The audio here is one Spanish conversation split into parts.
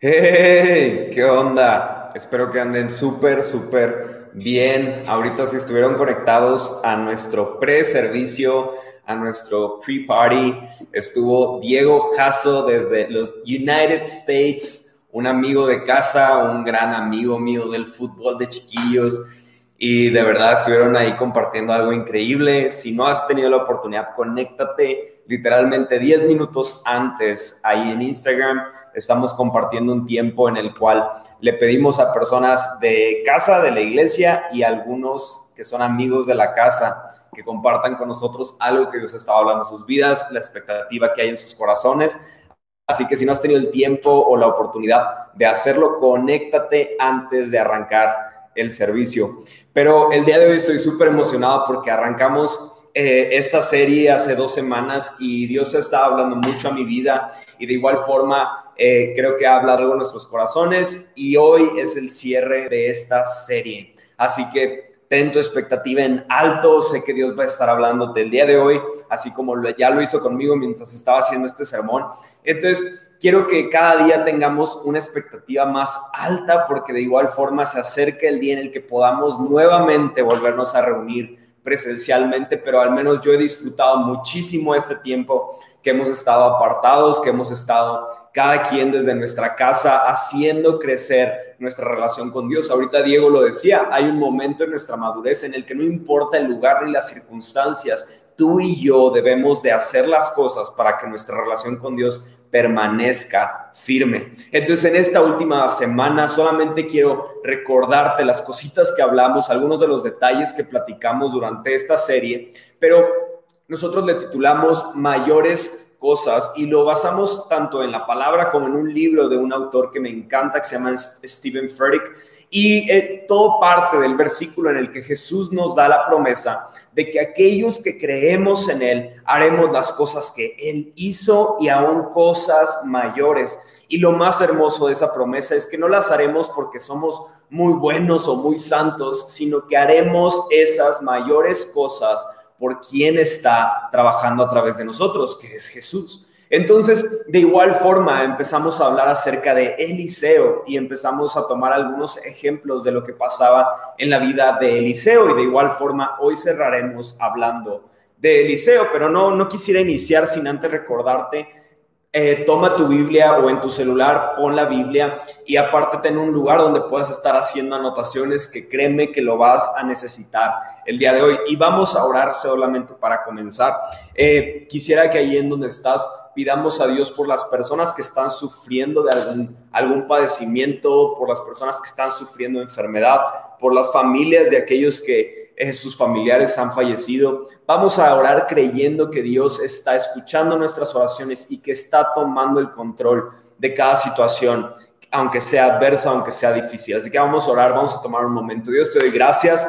¡Hey! ¿Qué onda? Espero que anden súper, súper bien. Ahorita si estuvieron conectados a nuestro pre-servicio, a nuestro pre-party, estuvo Diego Jasso desde los United States, un amigo de casa, un gran amigo mío del fútbol de chiquillos. Y de verdad estuvieron ahí compartiendo algo increíble. Si no has tenido la oportunidad, conéctate literalmente 10 minutos antes ahí en Instagram estamos compartiendo un tiempo en el cual le pedimos a personas de casa, de la iglesia y algunos que son amigos de la casa que compartan con nosotros algo que Dios estaba hablando en sus vidas, la expectativa que hay en sus corazones. Así que si no has tenido el tiempo o la oportunidad de hacerlo, conéctate antes de arrancar el servicio. Pero el día de hoy estoy súper emocionado porque arrancamos eh, esta serie hace dos semanas y Dios está hablando mucho a mi vida y de igual forma eh, creo que ha hablado algo en nuestros corazones y hoy es el cierre de esta serie. Así que ten tu expectativa en alto, sé que Dios va a estar hablando del día de hoy, así como ya lo hizo conmigo mientras estaba haciendo este sermón. Entonces, quiero que cada día tengamos una expectativa más alta porque de igual forma se acerca el día en el que podamos nuevamente volvernos a reunir presencialmente, pero al menos yo he disfrutado muchísimo este tiempo que hemos estado apartados, que hemos estado cada quien desde nuestra casa haciendo crecer nuestra relación con Dios. Ahorita Diego lo decía, hay un momento en nuestra madurez en el que no importa el lugar ni las circunstancias, tú y yo debemos de hacer las cosas para que nuestra relación con Dios permanezca firme. Entonces, en esta última semana solamente quiero recordarte las cositas que hablamos, algunos de los detalles que platicamos durante esta serie, pero nosotros le titulamos mayores cosas y lo basamos tanto en la palabra como en un libro de un autor que me encanta que se llama Stephen Furtick y eh, todo parte del versículo en el que Jesús nos da la promesa de que aquellos que creemos en Él haremos las cosas que Él hizo y aún cosas mayores. Y lo más hermoso de esa promesa es que no las haremos porque somos muy buenos o muy santos, sino que haremos esas mayores cosas por quien está trabajando a través de nosotros, que es Jesús. Entonces, de igual forma, empezamos a hablar acerca de Eliseo y empezamos a tomar algunos ejemplos de lo que pasaba en la vida de Eliseo y de igual forma hoy cerraremos hablando de Eliseo, pero no, no quisiera iniciar sin antes recordarte eh, toma tu Biblia o en tu celular, pon la Biblia y apártate en un lugar donde puedas estar haciendo anotaciones que créeme que lo vas a necesitar el día de hoy. Y vamos a orar solamente para comenzar. Eh, quisiera que ahí en donde estás pidamos a Dios por las personas que están sufriendo de algún, algún padecimiento, por las personas que están sufriendo enfermedad, por las familias de aquellos que sus familiares han fallecido. Vamos a orar creyendo que Dios está escuchando nuestras oraciones y que está tomando el control de cada situación, aunque sea adversa, aunque sea difícil. Así que vamos a orar, vamos a tomar un momento. Dios te doy gracias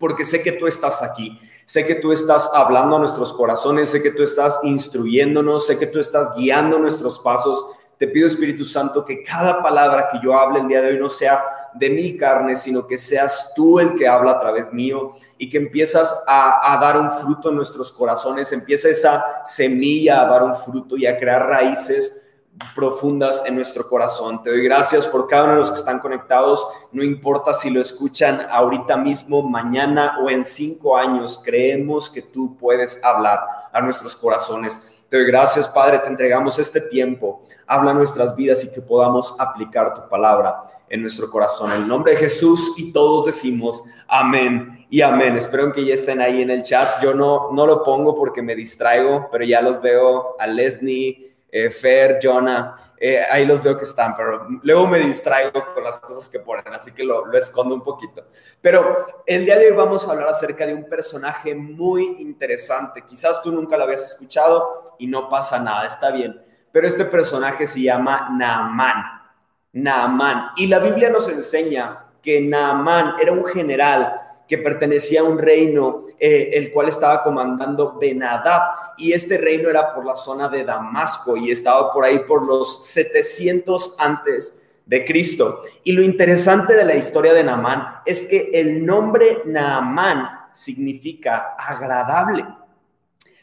porque sé que tú estás aquí, sé que tú estás hablando a nuestros corazones, sé que tú estás instruyéndonos, sé que tú estás guiando nuestros pasos. Te pido, Espíritu Santo, que cada palabra que yo hable el día de hoy no sea de mi carne, sino que seas tú el que habla a través mío y que empiezas a, dar un fruto en nuestros corazones, empieza esa semilla a dar un fruto y a crear raíces profundas en nuestro corazón. Te doy gracias por cada uno de los que están conectados. No importa si lo escuchan ahorita mismo, mañana o en cinco años, creemos que tú puedes hablar a nuestros corazones. Te doy gracias, Padre, te entregamos este tiempo. Habla nuestras vidas y que podamos aplicar tu palabra en nuestro corazón. En el nombre de Jesús y todos decimos amén y amén. Espero que ya estén ahí en el chat. Yo no, no lo pongo porque me distraigo, pero ya los veo a Leslie eh, Fer, Jonah, eh, ahí los veo que están, pero luego me distraigo con las cosas que ponen, así que lo, lo, escondo un poquito. Pero el día de hoy vamos a hablar acerca de un personaje muy interesante. Quizás tú nunca lo habías escuchado y no pasa nada, está bien. Pero este personaje se llama Naamán. Naamán. Y la Biblia nos enseña que Naamán era un general que pertenecía a un reino eh, el cual estaba comandando Benadab y este reino era por la zona de Damasco y estaba por ahí por los 700 antes de Cristo. Y lo interesante de la historia de Naamán es que el nombre Naamán significa agradable.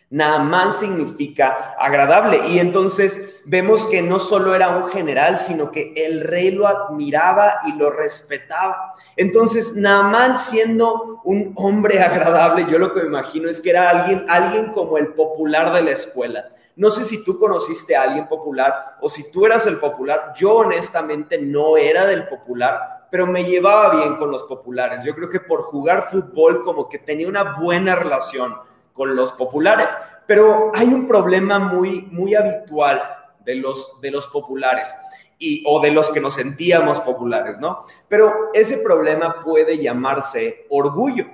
Naamán significa agradable. Y entonces vemos que no solo era un general, sino que el rey lo admiraba y lo respetaba. Entonces, Naamán siendo un hombre agradable, yo lo que me imagino es que era alguien, alguien como el popular de la escuela. No sé si tú conociste a alguien popular o si tú eras el popular. Yo honestamente no era del popular, pero me llevaba bien con los populares. Yo creo que por jugar fútbol como que tenía una buena relación con los populares. Pero hay un problema muy, muy habitual de los, de los populares y, o de los que nos sentíamos populares, ¿no? Pero ese problema puede llamarse orgullo.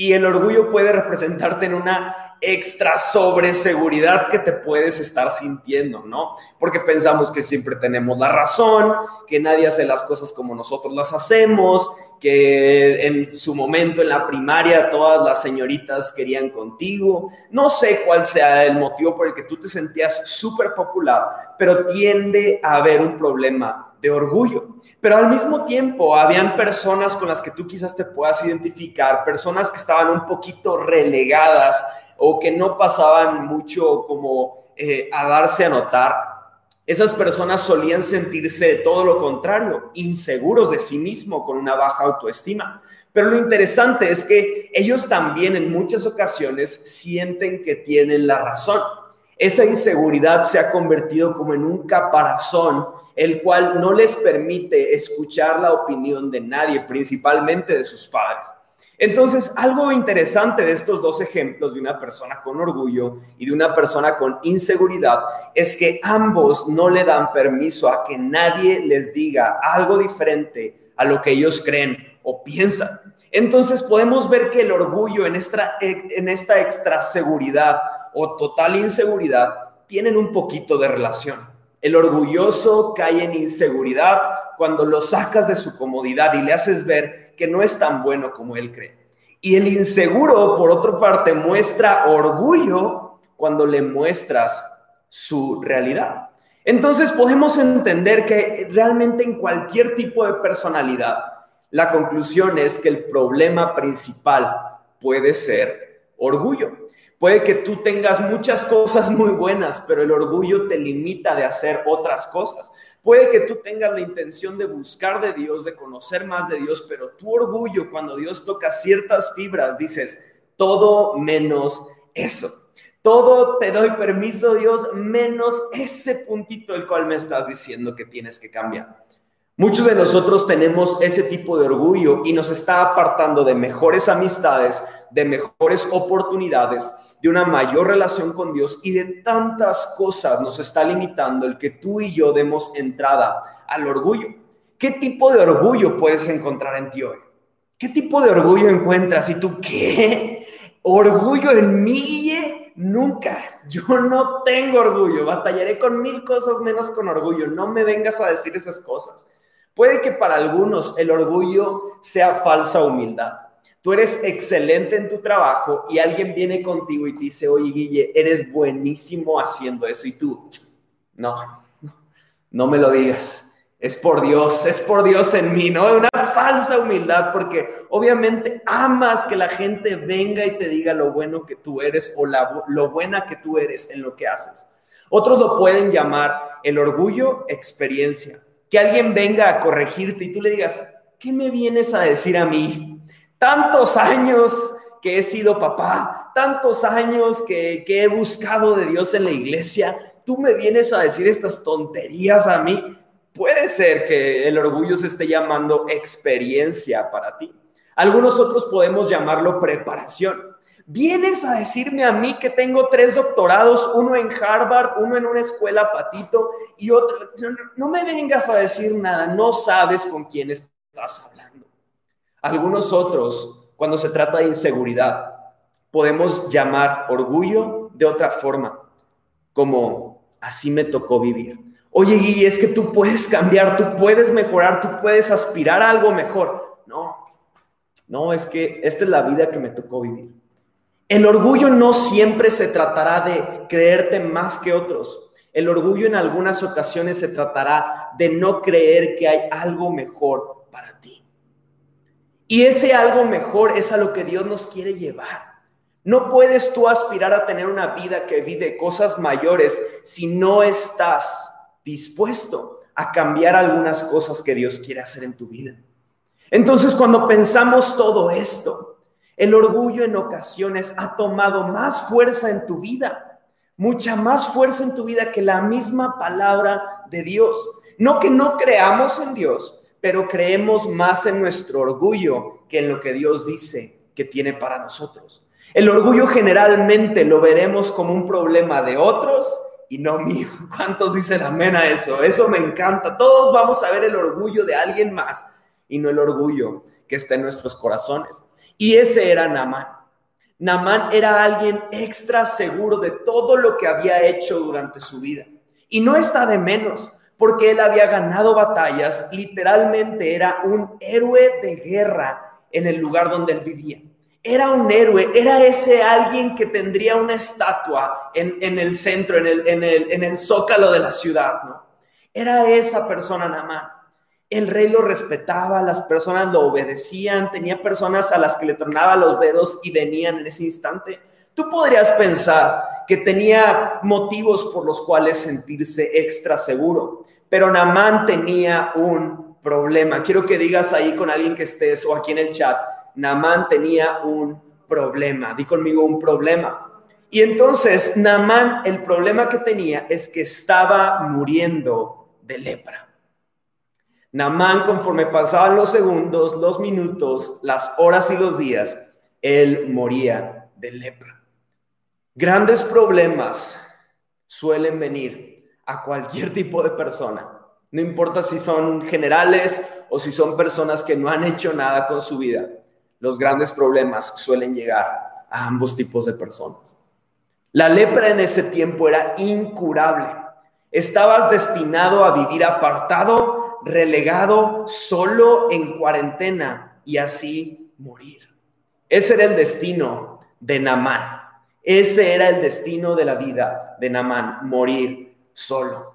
Y el orgullo puede representarte en una extra sobreseguridad que te puedes estar sintiendo, ¿no? Porque pensamos que siempre tenemos la razón, que nadie hace las cosas como nosotros las hacemos, que en su momento en la primaria todas las señoritas querían contigo. No sé cuál sea el motivo por el que tú te sentías súper popular, pero tiende a haber un problema de orgullo. Pero al mismo tiempo, habían personas con las que tú quizás te puedas identificar, personas que estaban un poquito relegadas o que no pasaban mucho como eh, a darse a notar. Esas personas solían sentirse todo lo contrario, inseguros de sí mismo, con una baja autoestima. Pero lo interesante es que ellos también en muchas ocasiones sienten que tienen la razón. Esa inseguridad se ha convertido como en un caparazón, el cual no les permite escuchar la opinión de nadie, principalmente de sus padres. Entonces, algo interesante de estos dos ejemplos de una persona con orgullo y de una persona con inseguridad es que ambos no le dan permiso a que nadie les diga algo diferente a lo que ellos creen o piensan. Entonces podemos ver que el orgullo en esta, en esta extra seguridad o total inseguridad tienen un poquito de relación. El orgulloso cae en inseguridad cuando lo sacas de su comodidad y le haces ver que no es tan bueno como él cree. Y el inseguro, por otra parte, muestra orgullo cuando le muestras su realidad. Entonces podemos entender que realmente en cualquier tipo de personalidad, la conclusión es que el problema principal puede ser orgullo. Puede que tú tengas muchas cosas muy buenas, pero el orgullo te limita de hacer otras cosas. Puede que tú tengas la intención de buscar de Dios, de conocer más de Dios, pero tu orgullo cuando Dios toca ciertas fibras, dices, todo menos eso. Todo te doy permiso, Dios, menos ese puntito el cual me estás diciendo que tienes que cambiar. Muchos de nosotros tenemos ese tipo de orgullo y nos está apartando de mejores amistades, de mejores oportunidades, de una mayor relación con Dios y de tantas cosas nos está limitando el que tú y yo demos entrada al orgullo. ¿Qué tipo de orgullo puedes encontrar en ti hoy? ¿Qué tipo de orgullo encuentras? ¿Y tú qué? ¿Orgullo en mí? Nunca. Yo no tengo orgullo. Batallaré con mil cosas menos con orgullo. No me vengas a decir esas cosas. Puede que para algunos el orgullo sea falsa humildad. Tú eres excelente en tu trabajo y alguien viene contigo y te dice, oye Guille, eres buenísimo haciendo eso y tú, no, no, me lo digas. Es por Dios, es por Dios en mí, ¿no? Una falsa humildad porque obviamente amas que la gente venga y te diga lo bueno que tú eres o lo buena que tú eres en lo que haces. Otros lo pueden llamar el orgullo experiencia que alguien venga a corregirte y tú le digas, ¿qué me vienes a decir a mí? Tantos años que he sido papá, tantos años que, he buscado de Dios en la iglesia, tú me vienes a decir estas tonterías a mí. Puede ser que el orgullo se esté llamando experiencia para ti. Algunos otros podemos llamarlo preparación. Vienes a decirme a mí que tengo tres doctorados, uno en Harvard, uno en una escuela patito y otro. No, me vengas a decir nada, no sabes con quién estás hablando. Algunos otros, cuando se trata de inseguridad, podemos llamar orgullo de otra forma, como así me tocó vivir. Oye, Guille, es que tú puedes cambiar, tú puedes mejorar, tú puedes aspirar a algo mejor. No, no, es que esta es la vida que me tocó vivir. El orgullo no siempre se tratará de creerte más que otros. El orgullo en algunas ocasiones se tratará de no creer que hay algo mejor para ti. Y ese algo mejor es a lo que Dios nos quiere llevar. No puedes tú aspirar a tener una vida que vive cosas mayores si no estás dispuesto a cambiar algunas cosas que Dios quiere hacer en tu vida. Entonces, cuando pensamos todo esto, el orgullo en ocasiones ha tomado más fuerza en tu vida, mucha más fuerza en tu vida que la misma palabra de Dios. No que no creamos en Dios, pero creemos más en nuestro orgullo que en lo que Dios dice que tiene para nosotros. El orgullo generalmente lo veremos como un problema de otros y no mío. ¿Cuántos dicen amén a eso? Eso me encanta. Todos vamos a ver el orgullo de alguien más y no el orgullo que está en nuestros corazones. Y ese era Namán. Namán era alguien extra seguro de todo lo que había hecho durante su vida. Y no está de menos, porque él había ganado batallas, literalmente era un héroe de guerra en el lugar donde él vivía. Era un héroe, era ese alguien que tendría una estatua en, el centro, en el, zócalo de la ciudad, ¿no? Era esa persona Namán. El rey lo respetaba, las personas lo obedecían, tenía personas a las que le tornaba los dedos y venían en ese instante. Tú podrías pensar que tenía motivos por los cuales sentirse extra seguro, pero Namán tenía un problema. Quiero que digas ahí con alguien que estés o aquí en el chat, Namán tenía un problema. Di conmigo un problema. Y entonces Namán, el problema que tenía es que estaba muriendo de lepra. Namán, conforme pasaban los segundos, los minutos, las horas y los días, él moría de lepra. Grandes problemas suelen venir a cualquier tipo de persona. No importa si son generales o si son personas que no han hecho nada con su vida. Los grandes problemas suelen llegar a ambos tipos de personas. La lepra en ese tiempo era incurable. Estabas destinado a vivir apartado relegado solo en cuarentena y así morir. Ese era el destino de Namán. Ese era el destino de la vida de Namán, morir solo.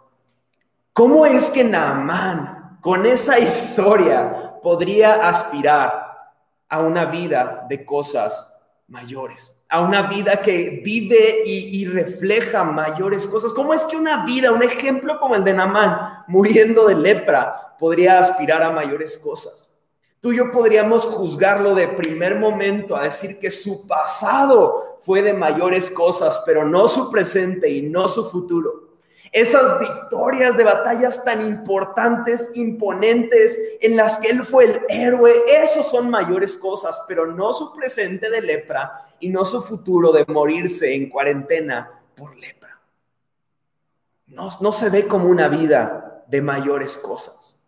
¿Cómo es que Namán, con esa historia, podría aspirar a una vida de cosas mayores? A una vida que vive y, refleja mayores cosas. ¿Cómo es que una vida, un ejemplo como el de Namán, muriendo de lepra, podría aspirar a mayores cosas? Tú y yo podríamos juzgarlo de primer momento a decir que su pasado fue de mayores cosas, pero no su presente y no su futuro. Esas victorias de batallas tan importantes, imponentes, en las que él fue el héroe, esos son mayores cosas, pero no su presente de lepra y no su futuro de morirse en cuarentena por lepra. No, no se ve como una vida de mayores cosas.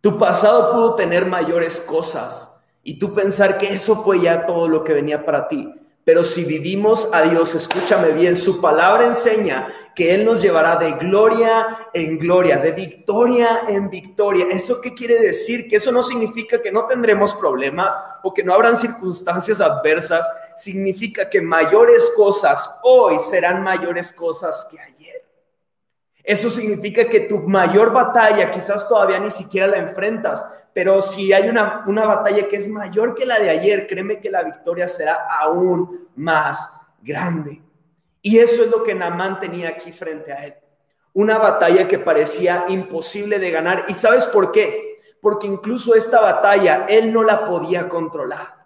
Tu pasado pudo tener mayores cosas y tú pensar que eso fue ya todo lo que venía para ti. Pero si vivimos a Dios, escúchame bien, su palabra enseña que Él nos llevará de gloria en gloria, de victoria en victoria. ¿Eso qué quiere decir? Que eso no significa que no tendremos problemas o que no habrán circunstancias adversas. Significa que mayores cosas hoy serán mayores cosas que ayer. Eso significa que tu mayor batalla quizás todavía ni siquiera la enfrentas, pero si hay una, una batalla que es mayor que la de ayer, créeme que la victoria será aún más grande. Y eso es lo que Namán tenía aquí frente a él. Una batalla que parecía imposible de ganar. ¿Y sabes por qué? Porque incluso esta batalla él no la podía controlar.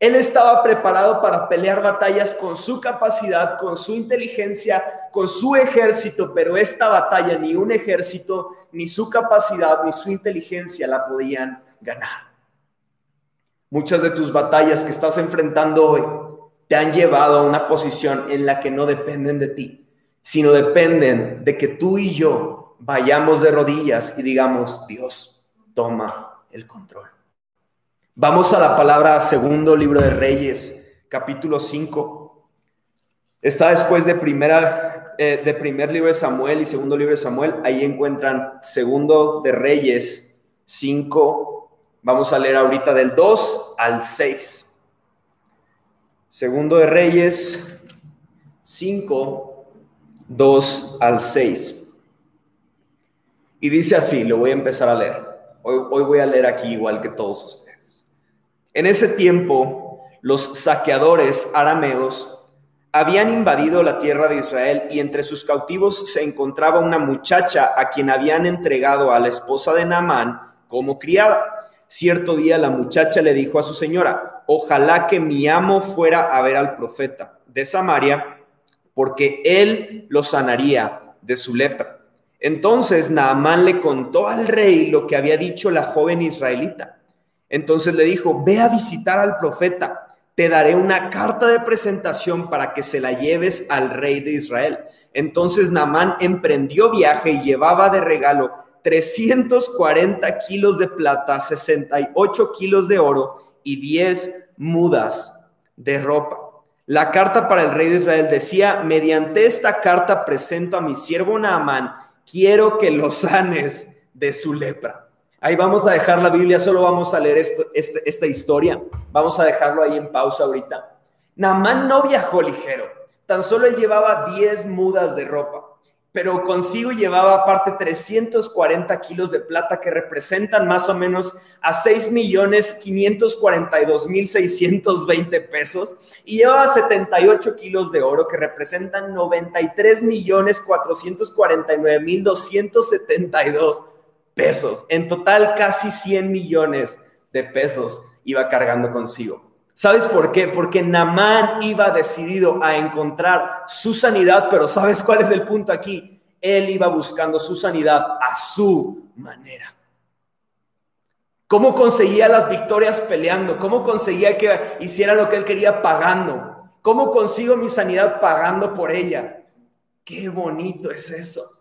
Él estaba preparado para pelear batallas con su capacidad, con su inteligencia, con su ejército, pero esta batalla ni un ejército, ni su capacidad, ni su inteligencia la podían ganar. Muchas de tus batallas que estás enfrentando hoy te han llevado a una posición en la que no dependen de ti, sino dependen de que tú y yo vayamos de rodillas y digamos, Dios, toma el control. Vamos a la palabra segundo libro de Reyes, capítulo 5. Está después de, primera, eh, de primer libro de Samuel y segundo libro de Samuel. Ahí encuentran segundo de Reyes 5. Vamos a leer ahorita del 2 al 6. Segundo de Reyes 5, 2 al 6. Y dice así, lo voy a empezar a leer. Hoy, hoy voy a leer aquí igual que todos ustedes. En ese tiempo, los saqueadores arameos habían invadido la tierra de Israel y entre sus cautivos se encontraba una muchacha a quien habían entregado a la esposa de Naamán como criada. Cierto día la muchacha le dijo a su señora, ojalá que mi amo fuera a ver al profeta de Samaria, porque él lo sanaría de su lepra. Entonces Naamán le contó al rey lo que había dicho la joven israelita. Entonces le dijo, ve a visitar al profeta te daré una carta de presentación para que se la lleves al rey de Israel. Entonces Naamán emprendió viaje y llevaba de regalo 340 kilos de plata, 68 kilos de oro y 10 mudas de ropa. La carta para el rey de Israel decía, mediante esta carta presento a mi siervo Naamán, quiero que lo sanes de su lepra. Ahí vamos a dejar la Biblia, solo vamos a leer esto, este, esta historia. Vamos a dejarlo ahí en pausa ahorita. Namán no viajó ligero, tan solo él llevaba 10 mudas de ropa, pero consigo llevaba aparte 340 kilos de plata que representan más o menos a 6 millones 542 mil 620 pesos y llevaba 78 kilos de oro que representan 93 millones 449 mil 272 pesos. En total, casi 100 millones de pesos iba cargando consigo. ¿Sabes por qué? Porque Namán iba decidido a encontrar su sanidad, pero ¿sabes cuál es el punto aquí? Él iba buscando su sanidad a su manera. ¿Cómo conseguía las victorias peleando? ¿Cómo conseguía que hiciera lo que él quería pagando? ¿Cómo consigo mi sanidad pagando por ella? Qué bonito es eso.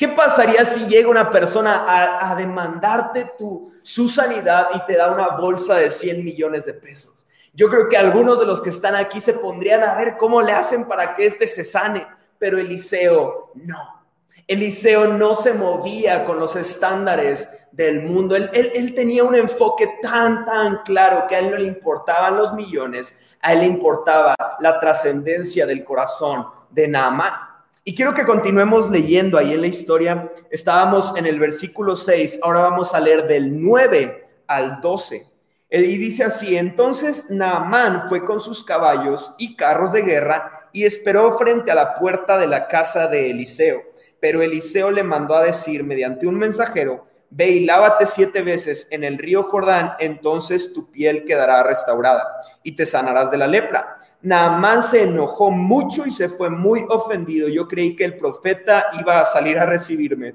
¿Qué pasaría si llega una persona a, demandarte tu, su sanidad y te da una bolsa de 100 millones de pesos? Yo creo que algunos de los que están aquí se pondrían a ver cómo le hacen para que éste se sane, pero Eliseo no. Eliseo no se movía con los estándares del mundo. Él, él, tenía un enfoque tan, tan claro que a él no le importaban los millones, a él le importaba la trascendencia del corazón de Naamán. Y quiero que continuemos leyendo ahí en la historia. Estábamos en el versículo 6, ahora vamos a leer del 9 al 12. Y dice así, entonces Naamán fue con sus caballos y carros de guerra y esperó frente a la puerta de la casa de Eliseo. Pero Eliseo le mandó a decir mediante un mensajero, ve siete veces en el río Jordán, entonces tu piel quedará restaurada y te sanarás de la lepra. Naamán se enojó mucho y se fue muy ofendido. Yo creí que el profeta iba a salir a recibirme.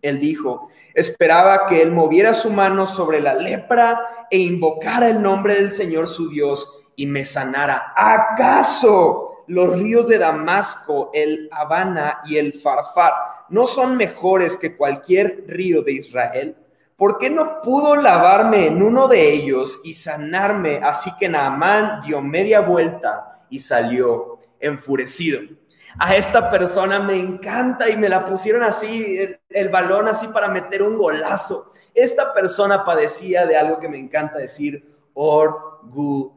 Él dijo, esperaba que él moviera su mano sobre la lepra e invocara el nombre del Señor su Dios y me sanara. ¿Acaso los ríos de Damasco, el Habana y el Farfar no son mejores que cualquier río de Israel? ¿por qué no pudo lavarme en uno de ellos y sanarme? Así que Naamán dio media vuelta y salió enfurecido. A esta persona me encanta y me la pusieron así, el, balón así para meter un golazo. Esta persona padecía de algo que me encanta decir, orgullitos.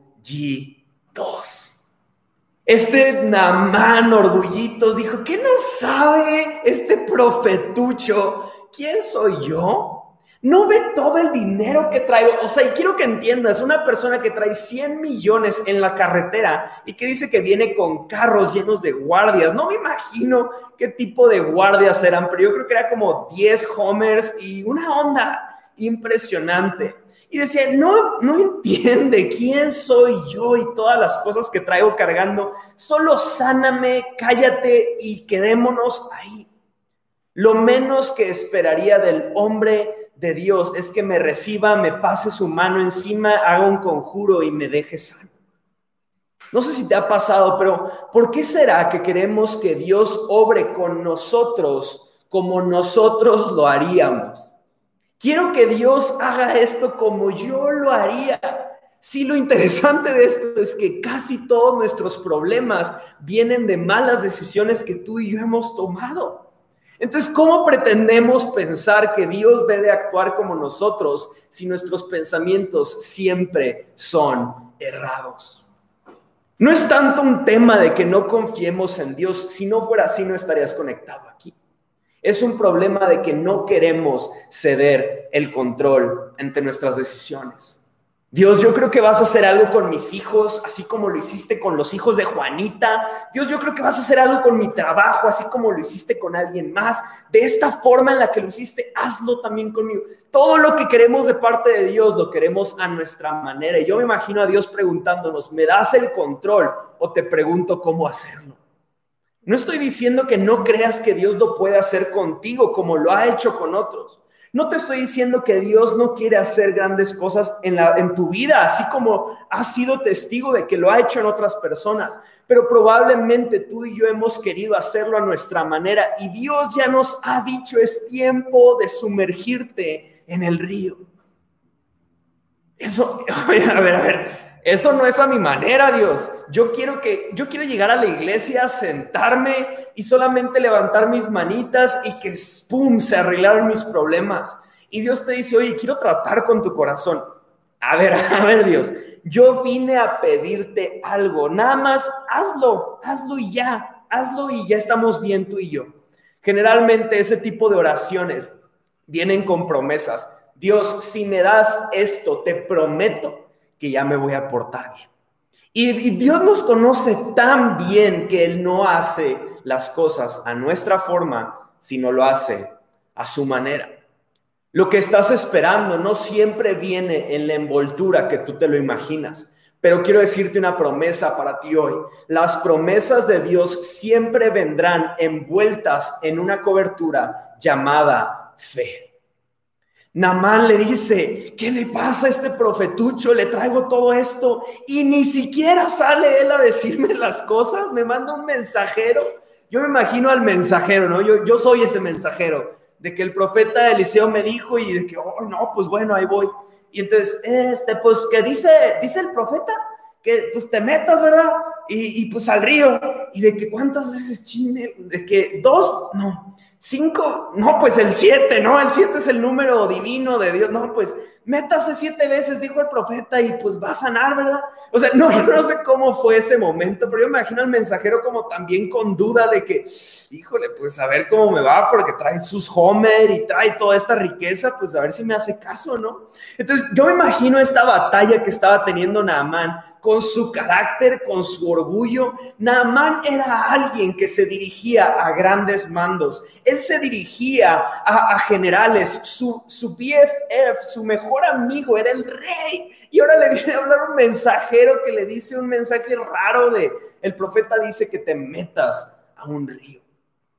Este Namán orgullitos dijo, ¿qué no sabe este profetucho? ¿Quién soy yo? No ve todo el dinero que traigo. O sea, y quiero que entiendas, una persona que trae 100 millones en la carretera y que dice que viene con carros llenos de guardias. No me imagino qué tipo de guardias eran, pero yo creo que era como 10 Homers y una onda impresionante. Y decía, no, no entiende quién soy yo y todas las cosas que traigo cargando. Solo sáname, cállate y quedémonos ahí. Lo menos que esperaría del hombre de Dios es que me reciba, me pase su mano encima, haga un conjuro y me deje sano. No sé si te ha pasado, pero ¿por qué será que queremos que Dios obre con nosotros como nosotros lo haríamos? Quiero que Dios haga esto como yo lo haría. Sí, lo interesante de esto es que casi todos nuestros problemas vienen de malas decisiones que tú y yo hemos tomado. Entonces, ¿cómo pretendemos pensar que Dios debe actuar como nosotros si nuestros pensamientos siempre son errados? No es tanto un tema de que no confiemos en Dios, si no fuera así no estarías conectado aquí. Es un problema de que no queremos ceder el control entre nuestras decisiones. Dios, yo creo que vas a hacer algo con mis hijos, así como lo hiciste con los hijos de Juanita. Dios, yo creo que vas a hacer algo con mi trabajo, así como lo hiciste con alguien más. De esta forma en la que lo hiciste, hazlo también conmigo. Todo lo que queremos de parte de Dios lo queremos a nuestra manera. Y yo me imagino a Dios preguntándonos, ¿me das el control o te pregunto cómo hacerlo? No estoy diciendo que no creas que Dios lo puede hacer contigo como lo ha hecho con otros. No te estoy diciendo que Dios no quiere hacer grandes cosas en, la, en tu vida, así como has sido testigo de que lo ha hecho en otras personas, pero probablemente tú y yo hemos querido hacerlo a nuestra manera y Dios ya nos ha dicho es tiempo de sumergirte en el río. Eso, a ver, a ver, eso no es a mi manera, Dios. Yo quiero que yo quiero llegar a la iglesia, sentarme y solamente levantar mis manitas y que pum, se arreglaron mis problemas. Y Dios te dice, "Oye, quiero tratar con tu corazón." A ver, a ver, Dios. Yo vine a pedirte algo. Nada más hazlo, hazlo y ya. Hazlo y ya estamos bien tú y yo. Generalmente ese tipo de oraciones vienen con promesas. Dios, si me das esto, te prometo que ya me voy a portar bien. Y, Dios nos conoce tan bien que Él no hace las cosas a nuestra forma, sino lo hace a su manera. Lo que estás esperando no siempre viene en la envoltura que tú te lo imaginas. Pero quiero decirte una promesa para ti hoy. Las promesas de Dios siempre vendrán envueltas en una cobertura llamada fe. Namán le dice, ¿qué le pasa a este profetucho? Le traigo todo esto y ni siquiera sale él a decirme las cosas, me manda un mensajero. Yo me imagino al mensajero, ¿no? Yo, yo soy ese mensajero, de que el profeta Eliseo me dijo y de que, oh, no, pues bueno, ahí voy. Y entonces, este, pues, ¿qué dice, dice el profeta? Que pues te metas, ¿verdad? Y, y pues al río. Y de que cuántas veces chine, de que dos, no Cinco, no, pues el siete, ¿no? El siete es el número divino de Dios. No, pues métase siete veces, dijo el profeta, y pues va a sanar, ¿verdad? O sea, no, no sé cómo fue ese momento, pero yo me imagino al mensajero como también con duda de que, híjole, pues a ver cómo me va, porque trae sus Homer y trae toda esta riqueza, pues a ver si me hace caso, ¿no? Entonces, yo me imagino esta batalla que estaba teniendo Naamán con su carácter, con su orgullo. Naamán era alguien que se dirigía a grandes mandos. Él se dirigía a, generales. Su, su BFF, su mejor amigo, era el rey. Y ahora le viene a hablar un mensajero que le dice un mensaje raro de, el profeta dice que te metas a un río.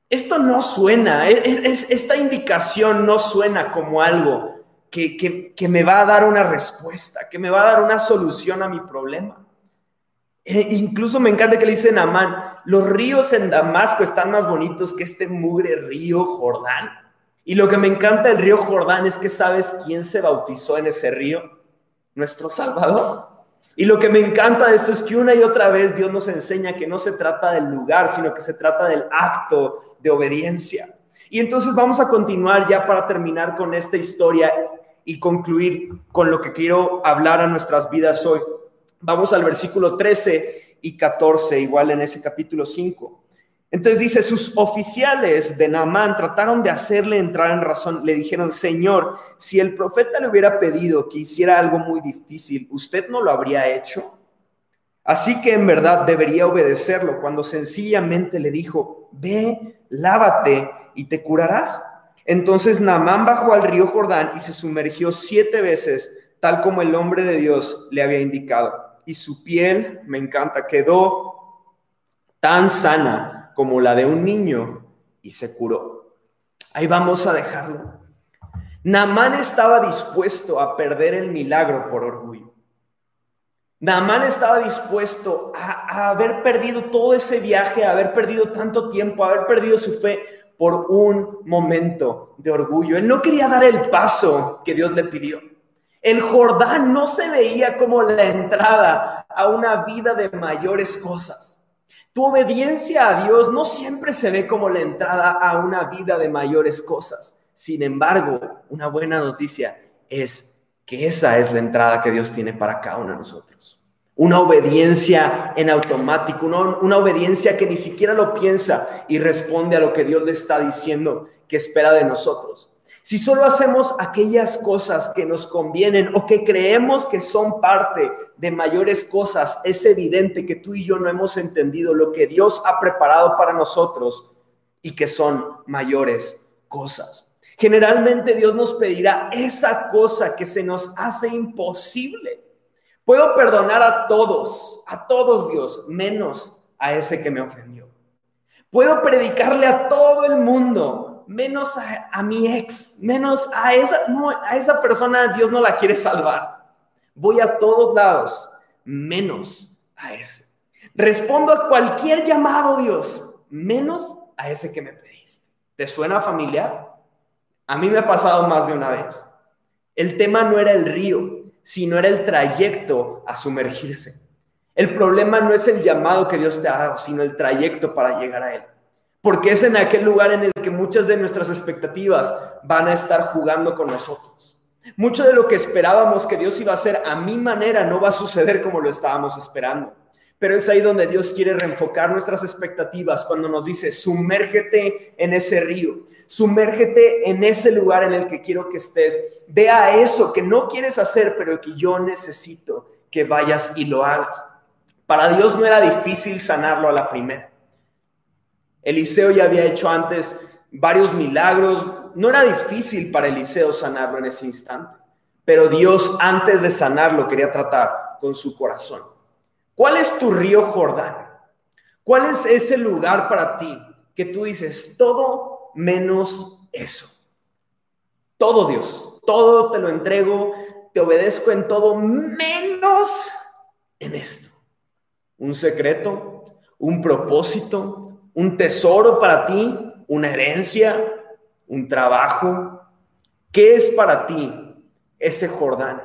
Esto no suena, es, esta indicación no suena como algo que, me va a dar una respuesta, que me va a dar una solución a mi problema. E incluso me encanta que le dicen a Amán, los ríos en Damasco están más bonitos que este mugre río Jordán. Y lo que me encanta del río Jordán es que sabes quién se bautizó en ese río, nuestro Salvador. Y lo que me encanta de esto es que una y otra vez Dios nos enseña que no se trata del lugar, sino que se trata del acto de obediencia. Y entonces vamos a continuar ya para terminar con esta historia y concluir con lo que quiero hablar a nuestras vidas hoy. Vamos al versículo 13 y 14, igual en ese capítulo 5. Entonces dice, sus oficiales de Naamán trataron de hacerle entrar en razón. Le dijeron, Señor, si el profeta le hubiera pedido que hiciera algo muy difícil, ¿usted no lo habría hecho? Así que en verdad debería obedecerlo cuando sencillamente le dijo, ve, lávate y te curarás. Entonces Naamán bajó al río Jordán y se sumergió siete veces, tal como el hombre de Dios le había indicado. Y su piel, me encanta, quedó tan sana como la de un niño y se curó. Ahí vamos a dejarlo. Naamán estaba dispuesto a perder el milagro por orgullo. Naamán estaba dispuesto a, a, haber perdido todo ese viaje, a haber perdido tanto tiempo, a haber perdido su fe por un momento de orgullo. Él no quería dar el paso que Dios le pidió. El Jordán no se veía como la entrada a una vida de mayores cosas. Tu obediencia a Dios no siempre se ve como la entrada a una vida de mayores cosas. Sin embargo, una buena noticia es que esa es la entrada que Dios tiene para cada uno de nosotros. Una obediencia en automático, una, obediencia que ni siquiera lo piensa y responde a lo que Dios le está diciendo que espera de nosotros. Si solo hacemos aquellas cosas que nos convienen o que creemos que son parte de mayores cosas, es evidente que tú y yo no hemos entendido lo que Dios ha preparado para nosotros y que son mayores cosas. Generalmente Dios nos pedirá esa cosa que se nos hace imposible. Puedo perdonar a todos, a todos Dios, menos a ese que me ofendió. Puedo predicarle a todo el mundo, menos a, mi ex, menos a esa, no, a esa persona Dios no la quiere salvar. Voy a todos lados, menos a ese. Respondo a cualquier llamado, Dios, menos a ese que me pediste. ¿Te suena familiar? A mí me ha pasado más de una vez. El tema no era el río, sino era el trayecto a sumergirse. El problema no es el llamado que Dios te ha dado, sino el trayecto para llegar a Él porque es en aquel lugar en el que muchas de nuestras expectativas van a estar jugando con nosotros. Mucho de lo que esperábamos que Dios iba a hacer a mi manera no va a suceder como lo estábamos esperando. Pero es ahí donde Dios quiere reenfocar nuestras expectativas cuando nos dice, sumérgete en ese río, sumérgete en ese lugar en el que quiero que estés. Vea eso que no quieres hacer, pero que yo necesito que vayas y lo hagas. Para Dios no era difícil sanarlo a la primera. Eliseo ya había hecho antes varios milagros. No era difícil para Eliseo sanarlo en ese instante, pero Dios antes de sanarlo quería tratar con su corazón. ¿Cuál es tu río Jordán? ¿Cuál es ese lugar para ti que tú dices todo menos eso? Todo Dios, todo te lo entrego, te obedezco en todo menos en esto. Un secreto, un propósito, un tesoro para ti, una herencia, un trabajo. ¿Qué es para ti ese Jordán?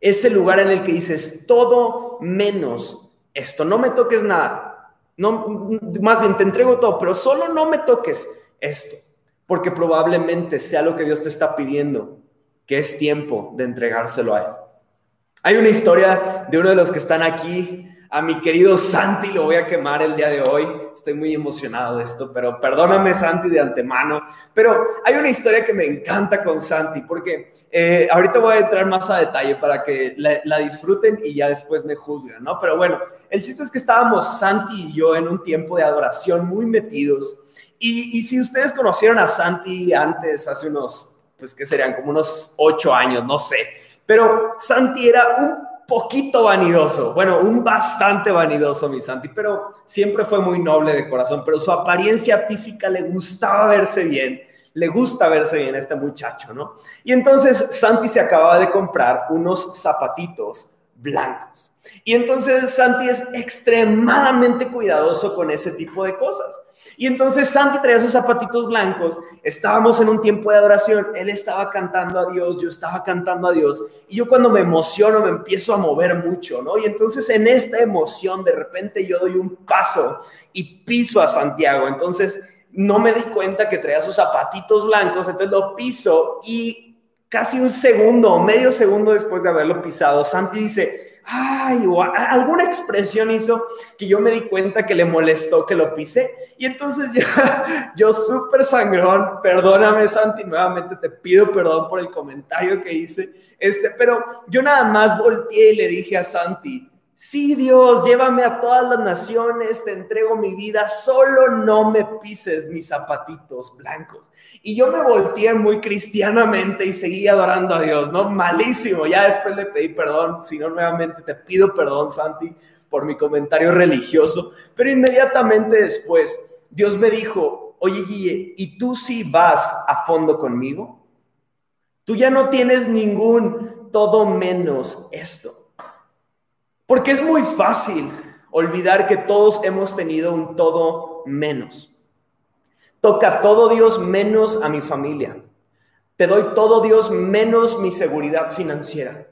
Ese lugar en el que dices todo menos esto. No me toques nada. No, más bien te entrego todo, pero solo no me toques esto, porque probablemente sea lo que Dios te está pidiendo, que es tiempo de entregárselo a Él. Hay una historia de uno de los que están aquí a mi querido Santi lo voy a quemar el día de hoy. Estoy muy emocionado de esto, pero perdóname Santi de antemano. Pero hay una historia que me encanta con Santi, porque eh, ahorita voy a entrar más a detalle para que la, disfruten y ya después me juzgan, ¿no? Pero bueno, el chiste es que estábamos Santi y yo en un tiempo de adoración muy metidos. Y, y si ustedes conocieron a Santi antes, hace unos, pues que serían como unos ocho años, no sé. Pero Santi era un poquito vanidoso, bueno, un bastante vanidoso mi Santi, pero siempre fue muy noble de corazón, pero su apariencia física le gustaba verse bien, le gusta verse bien a este muchacho, ¿no? Y entonces Santi se acababa de comprar unos zapatitos blancos. Y entonces Santi es extremadamente cuidadoso con ese tipo de cosas. Y entonces Santi traía sus zapatitos blancos, estábamos en un tiempo de adoración, él estaba cantando a Dios, yo estaba cantando a Dios, y yo cuando me emociono me empiezo a mover mucho, ¿no? Y entonces en esta emoción de repente yo doy un paso y piso a Santiago, entonces no me di cuenta que traía sus zapatitos blancos, entonces lo piso y casi un segundo medio segundo después de haberlo pisado, Santi dice, ay, o alguna expresión hizo que yo me di cuenta que le molestó que lo pise. Y entonces yo, yo súper sangrón, perdóname Santi, nuevamente te pido perdón por el comentario que hice, este, pero yo nada más volteé y le dije a Santi, Sí, Dios, llévame a todas las naciones, te entrego mi vida, solo no me pises mis zapatitos blancos. Y yo me volteé muy cristianamente y seguí adorando a Dios, ¿no? Malísimo. Ya después le pedí perdón, si no, nuevamente te pido perdón, Santi, por mi comentario religioso. Pero inmediatamente después, Dios me dijo, oye, Guille, ¿y tú sí vas a fondo conmigo? Tú ya no tienes ningún todo menos esto. Porque es muy fácil olvidar que todos hemos tenido un todo menos. Toca todo Dios menos a mi familia. Te doy todo Dios menos mi seguridad financiera.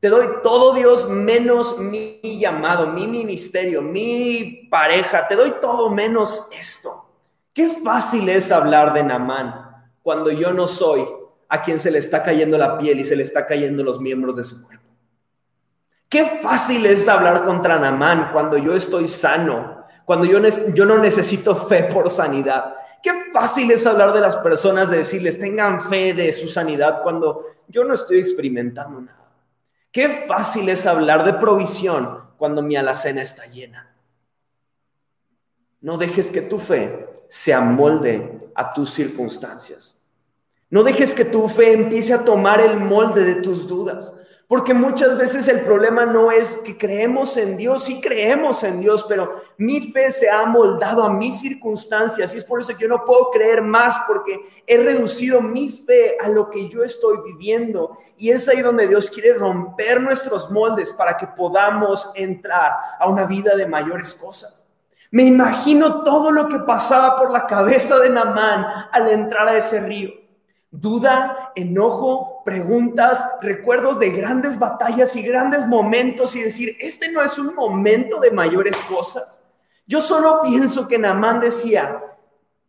Te doy todo Dios menos mi llamado, mi ministerio, mi pareja. Te doy todo menos esto. Qué fácil es hablar de Namán cuando yo no soy a quien se le está cayendo la piel y se le está cayendo los miembros de su cuerpo. Qué fácil es hablar contra Namán cuando yo estoy sano, cuando yo, no necesito fe por sanidad. Qué fácil es hablar de las personas, de decirles tengan fe de su sanidad cuando yo no estoy experimentando nada. Qué fácil es hablar de provisión cuando mi alacena está llena. No dejes que tu fe se amolde a tus circunstancias. No dejes que tu fe empiece a tomar el molde de tus dudas. Porque muchas veces el problema no es que creemos en Dios, sí creemos en Dios, pero mi fe se ha moldado a mis circunstancias y es por eso que yo no puedo creer más porque he reducido mi fe a lo que yo estoy viviendo y es ahí donde Dios quiere romper nuestros moldes para que podamos entrar a una vida de mayores cosas. Me imagino todo lo que pasaba por la cabeza de Namán al entrar a ese río. Duda, enojo, preguntas, recuerdos de grandes batallas y grandes momentos y decir, este no es un momento de mayores cosas. Yo solo pienso que Namán decía,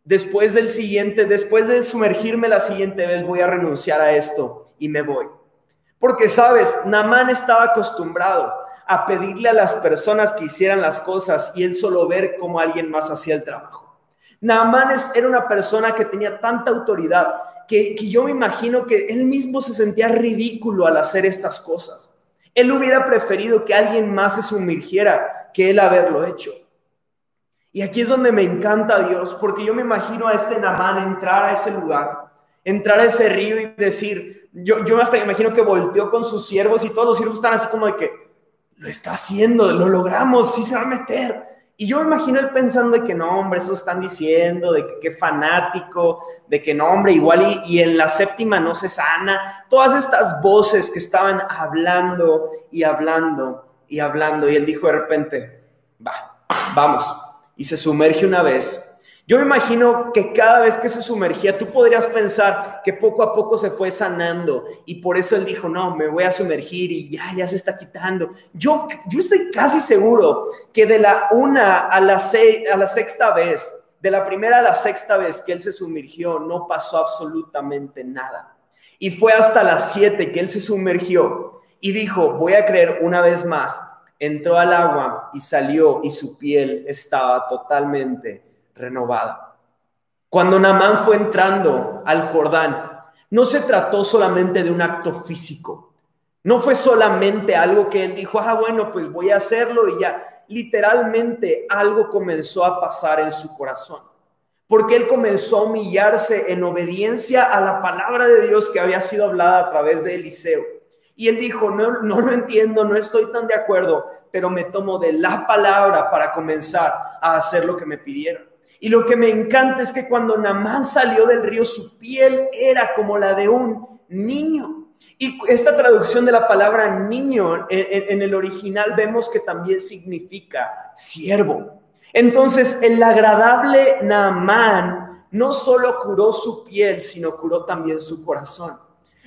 después del siguiente, después de sumergirme la siguiente vez, voy a renunciar a esto y me voy. Porque, sabes, Namán estaba acostumbrado a pedirle a las personas que hicieran las cosas y él solo ver cómo alguien más hacía el trabajo. Naamán era una persona que tenía tanta autoridad que, yo me imagino que él mismo se sentía ridículo al hacer estas cosas. Él hubiera preferido que alguien más se sumergiera que él haberlo hecho. Y aquí es donde me encanta Dios, porque yo me imagino a este Naamán entrar a ese lugar, entrar a ese río y decir, yo, yo hasta me imagino que volteó con sus siervos y todos los siervos están así como de que, lo está haciendo, lo logramos, sí se va a meter. Y yo me imagino él pensando de que no, hombre, eso están diciendo, de que qué fanático, de que no, hombre, igual y, y, en la séptima no se sana. Todas estas voces que estaban hablando y hablando y hablando. Y él dijo de repente, va, vamos. Y se sumerge una vez yo me imagino que cada vez que se sumergía, tú podrías pensar que poco a poco se fue sanando y por eso él dijo, no, me voy a sumergir y ya, ya se está quitando. Yo, yo estoy casi seguro que de la una a la, a la sexta vez, de la primera a la sexta vez que él se sumergió, no pasó absolutamente nada. Y fue hasta las siete que él se sumergió y dijo, voy a creer una vez más. Entró al agua y salió y su piel estaba totalmente renovada. Cuando Naamán fue entrando al Jordán, no se trató solamente de un acto físico. No fue solamente algo que él dijo, ah, bueno, pues voy a hacerlo y ya. Literalmente algo comenzó a pasar en su corazón. Porque él comenzó a humillarse en obediencia a la palabra de Dios que había sido hablada a través de Eliseo. Y él dijo, no, no lo entiendo, no estoy tan de acuerdo, pero me tomo de la palabra para comenzar a hacer lo que me pidieron. Y lo que me encanta es que cuando Namán salió del río, su piel era como la de un niño. Y esta traducción de la palabra niño en, el original vemos que también significa siervo. Entonces, el agradable Naamán no solo curó su piel, sino curó también su corazón.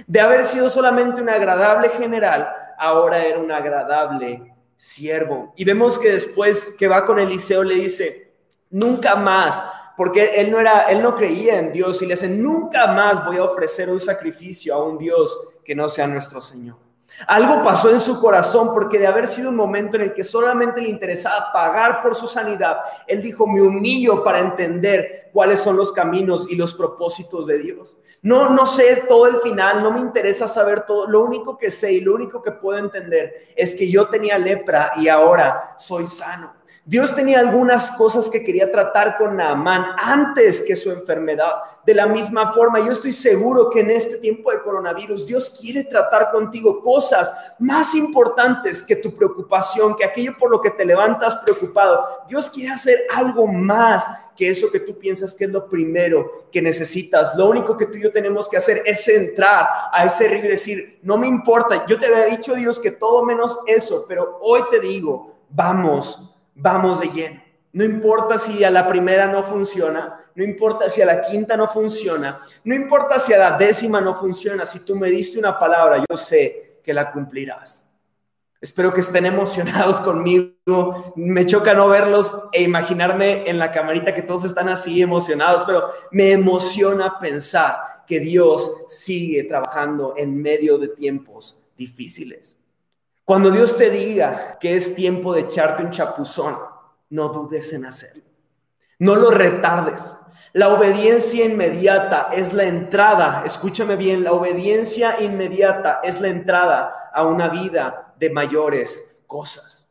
De haber sido solamente un agradable general, ahora era un agradable siervo. Y vemos que después que va con Eliseo le dice, nunca más, porque él no era, él no creía en Dios y le dice, nunca más voy a ofrecer un sacrificio a un Dios que no sea nuestro Señor. Algo pasó en su corazón porque de haber sido un momento en el que solamente le interesaba pagar por su sanidad, él dijo, me humillo para entender cuáles son los caminos y los propósitos de Dios. No, no sé todo el final, no me interesa saber todo. Lo único que sé y lo único que puedo entender es que yo tenía lepra y ahora soy sano. Dios tenía algunas cosas que quería tratar con Naamán antes que su enfermedad. De la misma forma, yo estoy seguro que en este tiempo de coronavirus Dios quiere tratar contigo cosas más importantes que tu preocupación, que aquello por lo que te levantas preocupado. Dios quiere hacer algo más que eso que tú piensas que es lo primero que necesitas. Lo único que tú y yo tenemos que hacer es entrar a ese río y decir, no me importa, yo te había dicho Dios que todo menos eso, pero hoy te digo, vamos vamos de lleno. No importa si a la primera no funciona, no importa si a la quinta no funciona, no importa si a la décima no funciona, si tú me diste una palabra, yo sé que la cumplirás. Espero que estén emocionados conmigo. Me choca no verlos e imaginarme en la camarita que todos están así emocionados, pero me emociona pensar que Dios sigue trabajando en medio de tiempos difíciles. Cuando Dios te diga que es tiempo de echarte un chapuzón, no dudes en hacerlo. No lo retardes. La obediencia inmediata es la entrada, escúchame bien, la obediencia inmediata es la entrada a una vida de mayores cosas.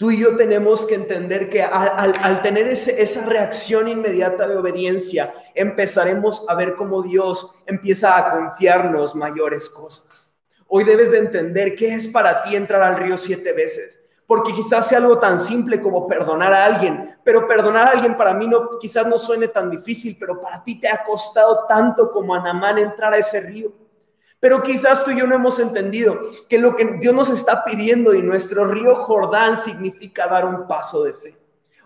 Tú y yo tenemos que entender que al, tener esa reacción inmediata de obediencia, empezaremos a ver cómo Dios empieza a confiarnos mayores cosas. Hoy debes de entender qué es para ti entrar al río siete veces porque quizás sea algo tan simple como perdonar a alguien, pero perdonar a alguien para mí no, quizás no suene tan difícil, pero para ti te ha costado tanto como a Namán entrar a ese río. Pero quizás tú y yo no hemos entendido que lo que Dios nos está pidiendo y nuestro río Jordán significa dar un paso de fe.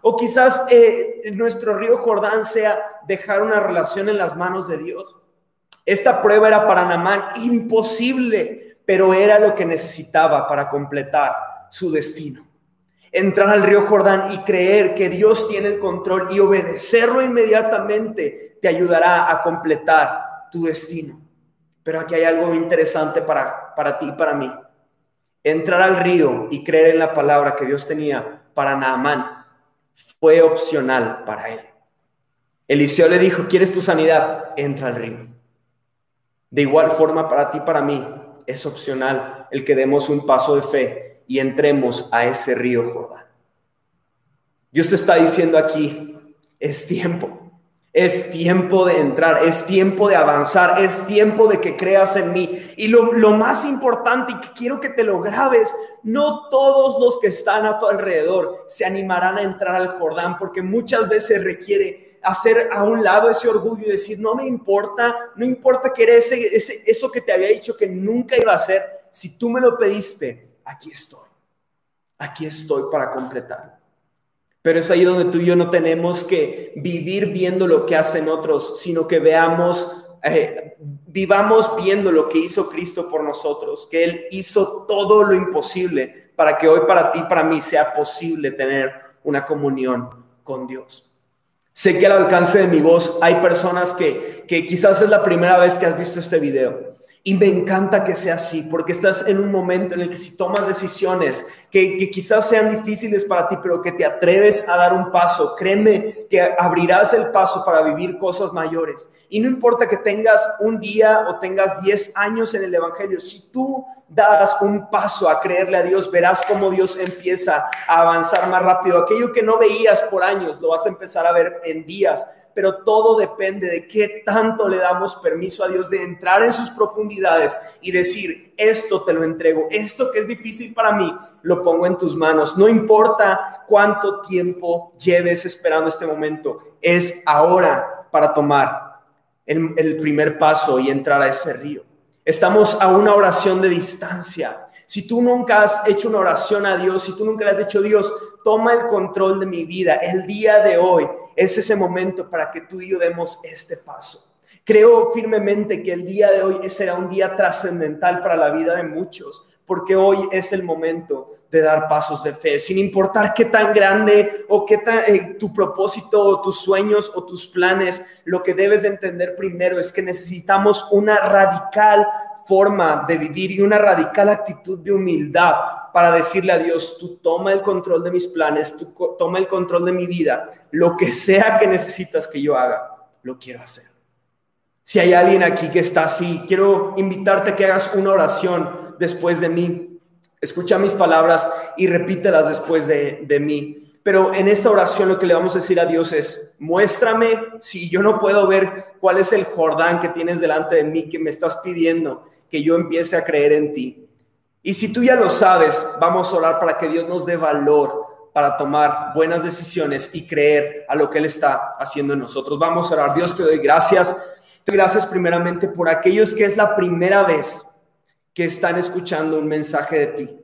O quizás eh, nuestro río Jordán sea dejar una relación en las manos de Dios. Esta prueba era para Namán imposible, pero era lo que necesitaba para completar su destino. Entrar al río Jordán y creer que Dios tiene el control y obedecerlo inmediatamente te ayudará a completar tu destino. Pero aquí hay algo interesante para, para ti y para mí. Entrar al río y creer en la palabra que Dios tenía para Naamán fue opcional para él. Eliseo le dijo, ¿quieres tu sanidad? Entra al río. De igual forma para ti y para mí es opcional el que demos un paso de fe y entremos a ese río Jordán. Dios te está diciendo aquí, es tiempo. Es tiempo de entrar, es tiempo de avanzar, es tiempo de que creas en mí. Y lo, más importante y que quiero que te lo grabes, no todos los que están a tu alrededor se animarán a entrar al Jordán porque muchas veces requiere hacer a un lado ese orgullo y decir, no me importa, no importa que eres ese, eso que te había dicho que nunca iba a hacer, si tú me lo pediste, aquí estoy. Aquí estoy para completar. Pero es ahí donde tú y yo no tenemos que vivir viendo lo que hacen otros, sino que veamos, eh, vivamos viendo lo que hizo Cristo por nosotros, que Él hizo todo lo imposible para que hoy para ti, para mí, sea posible tener una comunión con Dios. Sé que al alcance de mi voz hay personas que, que quizás es la primera vez que has visto este video y me encanta que sea así, porque estás en un momento en el que si tomas decisiones que, quizás sean difíciles para ti, pero que te atreves a dar un paso, créeme que abrirás el paso para vivir cosas mayores. Y no importa que tengas un día o tengas 10 años en el Evangelio, si tú das un paso a creerle a Dios, verás cómo Dios empieza a avanzar más rápido. Aquello que no veías por años, lo vas a empezar a ver en días, pero todo depende de qué tanto le damos permiso a Dios de entrar en sus profundidades y decir, esto te lo entrego, esto que es difícil para mí, lo pongo en tus manos. No importa cuánto tiempo lleves esperando este momento, es ahora para tomar el, el primer paso y entrar a ese río. Estamos a una oración de distancia. Si tú nunca has hecho una oración a Dios, si tú nunca le has dicho, Dios, toma el control de mi vida, el día de hoy es ese momento para que tú y yo demos este paso. Creo firmemente que el día de hoy será un día trascendental para la vida de muchos, porque hoy es el momento de dar pasos de fe, sin importar qué tan grande o qué tan eh, tu propósito o tus sueños o tus planes, lo que debes de entender primero es que necesitamos una radical forma de vivir y una radical actitud de humildad para decirle a Dios, tú toma el control de mis planes, tú toma el control de mi vida, lo que sea que necesitas que yo haga, lo quiero hacer. Si hay alguien aquí que está así, quiero invitarte a que hagas una oración después de mí. Escucha mis palabras y repítelas después de, de mí. Pero en esta oración lo que le vamos a decir a Dios es, muéstrame si yo no puedo ver cuál es el Jordán que tienes delante de mí, que me estás pidiendo que yo empiece a creer en ti. Y si tú ya lo sabes, vamos a orar para que Dios nos dé valor para tomar buenas decisiones y creer a lo que Él está haciendo en nosotros. Vamos a orar. Dios, te doy gracias. Te gracias primeramente por aquellos que es la primera vez que están escuchando un mensaje de ti.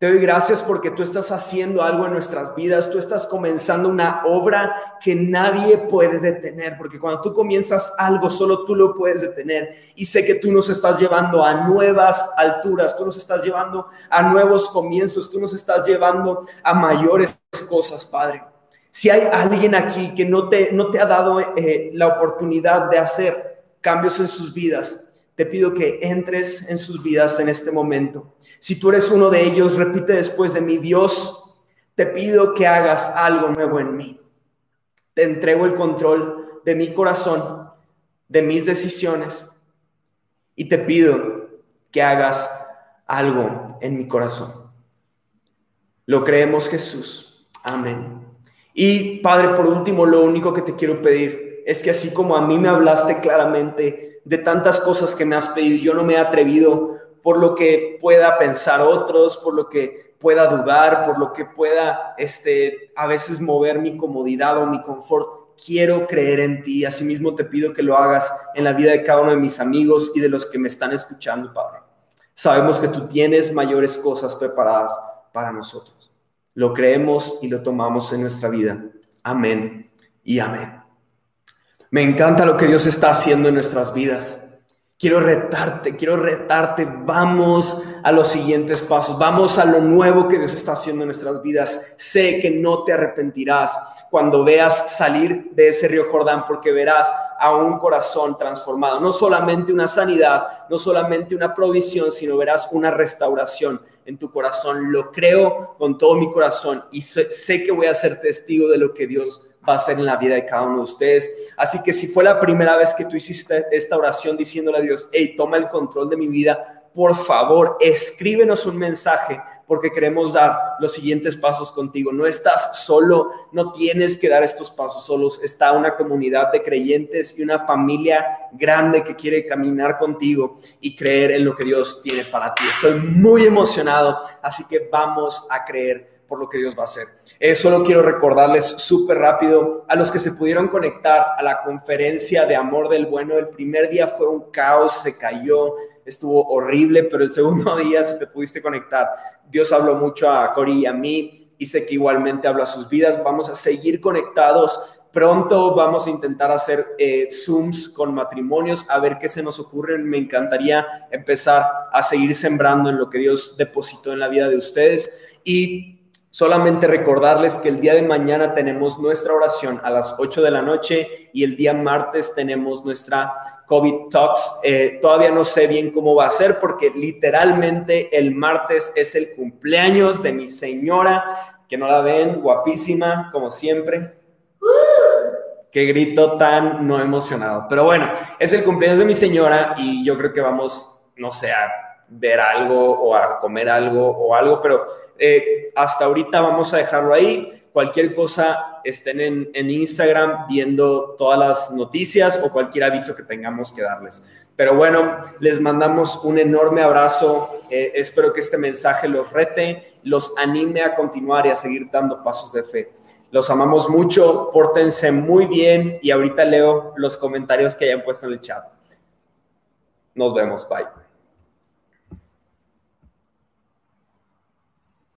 Te doy gracias porque tú estás haciendo algo en nuestras vidas, tú estás comenzando una obra que nadie puede detener, porque cuando tú comienzas algo, solo tú lo puedes detener. Y sé que tú nos estás llevando a nuevas alturas, tú nos estás llevando a nuevos comienzos, tú nos estás llevando a mayores cosas, Padre. Si hay alguien aquí que no te, no te ha dado eh, la oportunidad de hacer cambios en sus vidas, te pido que entres en sus vidas en este momento. Si tú eres uno de ellos, repite después de mí, Dios, te pido que hagas algo nuevo en mí. Te entrego el control de mi corazón, de mis decisiones. Y te pido que hagas algo en mi corazón. Lo creemos Jesús. Amén. Y Padre, por último, lo único que te quiero pedir es que así como a mí me hablaste claramente de tantas cosas que me has pedido, yo no me he atrevido por lo que pueda pensar otros, por lo que pueda dudar, por lo que pueda este, a veces mover mi comodidad o mi confort. Quiero creer en ti. Asimismo te pido que lo hagas en la vida de cada uno de mis amigos y de los que me están escuchando, Padre. Sabemos que tú tienes mayores cosas preparadas para nosotros. Lo creemos y lo tomamos en nuestra vida. Amén y amén. Me encanta lo que Dios está haciendo en nuestras vidas. Quiero retarte, quiero retarte. Vamos a los siguientes pasos. Vamos a lo nuevo que Dios está haciendo en nuestras vidas. Sé que no te arrepentirás cuando veas salir de ese río Jordán porque verás a un corazón transformado. No solamente una sanidad, no solamente una provisión, sino verás una restauración en tu corazón. Lo creo con todo mi corazón y sé, sé que voy a ser testigo de lo que Dios va a ser en la vida de cada uno de ustedes. Así que si fue la primera vez que tú hiciste esta oración diciéndole a Dios, hey, toma el control de mi vida, por favor, escríbenos un mensaje porque queremos dar los siguientes pasos contigo. No estás solo, no tienes que dar estos pasos solos. Está una comunidad de creyentes y una familia grande que quiere caminar contigo y creer en lo que Dios tiene para ti. Estoy muy emocionado, así que vamos a creer por lo que Dios va a hacer. Eh, solo quiero recordarles súper rápido a los que se pudieron conectar a la conferencia de Amor del Bueno. El primer día fue un caos, se cayó, estuvo horrible, pero el segundo día se te pudiste conectar. Dios habló mucho a Cori y a mí y sé que igualmente habla a sus vidas. Vamos a seguir conectados. Pronto vamos a intentar hacer eh, Zooms con matrimonios, a ver qué se nos ocurre. Me encantaría empezar a seguir sembrando en lo que Dios depositó en la vida de ustedes. Y Solamente recordarles que el día de mañana tenemos nuestra oración a las 8 de la noche y el día martes tenemos nuestra COVID Talks. Eh, todavía no sé bien cómo va a ser porque literalmente el martes es el cumpleaños de mi señora, que no la ven, guapísima como siempre. Qué grito tan no emocionado. Pero bueno, es el cumpleaños de mi señora y yo creo que vamos, no sé, a ver algo o a comer algo o algo, pero eh, hasta ahorita vamos a dejarlo ahí. Cualquier cosa estén en, en, Instagram viendo todas las noticias o cualquier aviso que tengamos que darles. Pero bueno, les mandamos un enorme abrazo. Eh, espero que este mensaje los rete, los anime a continuar y a seguir dando pasos de fe. Los amamos mucho, pórtense muy bien y ahorita leo los comentarios que hayan puesto en el chat. Nos vemos, bye.